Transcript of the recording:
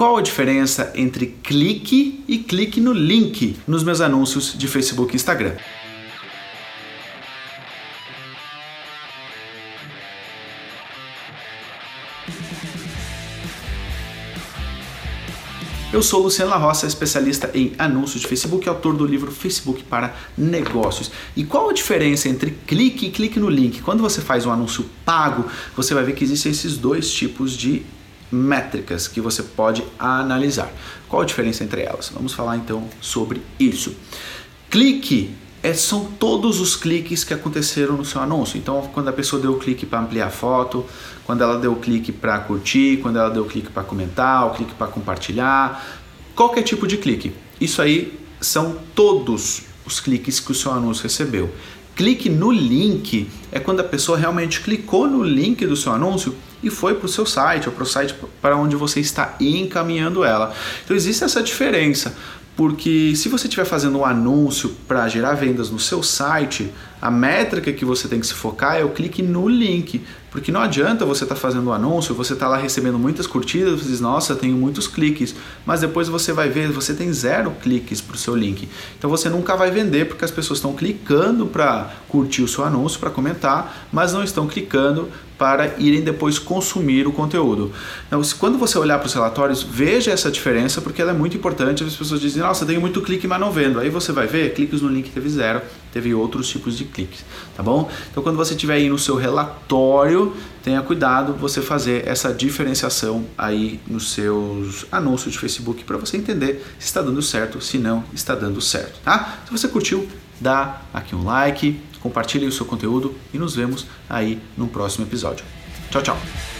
Qual a diferença entre clique e clique no link nos meus anúncios de Facebook e Instagram? Eu sou Luciano La Roça, especialista em anúncios de Facebook, autor do livro Facebook para Negócios. E qual a diferença entre clique e clique no link? Quando você faz um anúncio pago, você vai ver que existem esses dois tipos de métricas que você pode analisar. Qual a diferença entre elas? Vamos falar então sobre isso. Clique é, são todos os cliques que aconteceram no seu anúncio. Então, quando a pessoa deu clique para ampliar a foto, quando ela deu clique para curtir, quando ela deu clique para comentar, o clique para compartilhar, qualquer tipo de clique. Isso aí são todos os cliques que o seu anúncio recebeu. Clique no link é quando a pessoa realmente clicou no link do seu anúncio e foi para o seu site ou para o site para onde você está encaminhando ela. Então existe essa diferença porque se você estiver fazendo um anúncio para gerar vendas no seu site, a métrica que você tem que se focar é o clique no link, porque não adianta você estar tá fazendo um anúncio, você está lá recebendo muitas curtidas, você diz, nossa, tenho muitos cliques, mas depois você vai ver, você tem zero cliques para o seu link. Então você nunca vai vender porque as pessoas estão clicando para curtir o seu anúncio, para comentar, mas não estão clicando para irem depois consumir o conteúdo. Então, quando você olhar para os relatórios, veja essa diferença porque ela é muito importante. As pessoas dizem, nossa, tenho muito clique, mas não vendo. Aí você vai ver, cliques no link teve zero, teve outros tipos de cliques, tá bom? Então, quando você estiver aí no seu relatório, tenha cuidado você fazer essa diferenciação aí nos seus anúncios de Facebook para você entender se está dando certo, se não está dando certo, tá? Se você curtiu, dá aqui um like, compartilhe o seu conteúdo e nos vemos aí no próximo episódio. Tchau, tchau!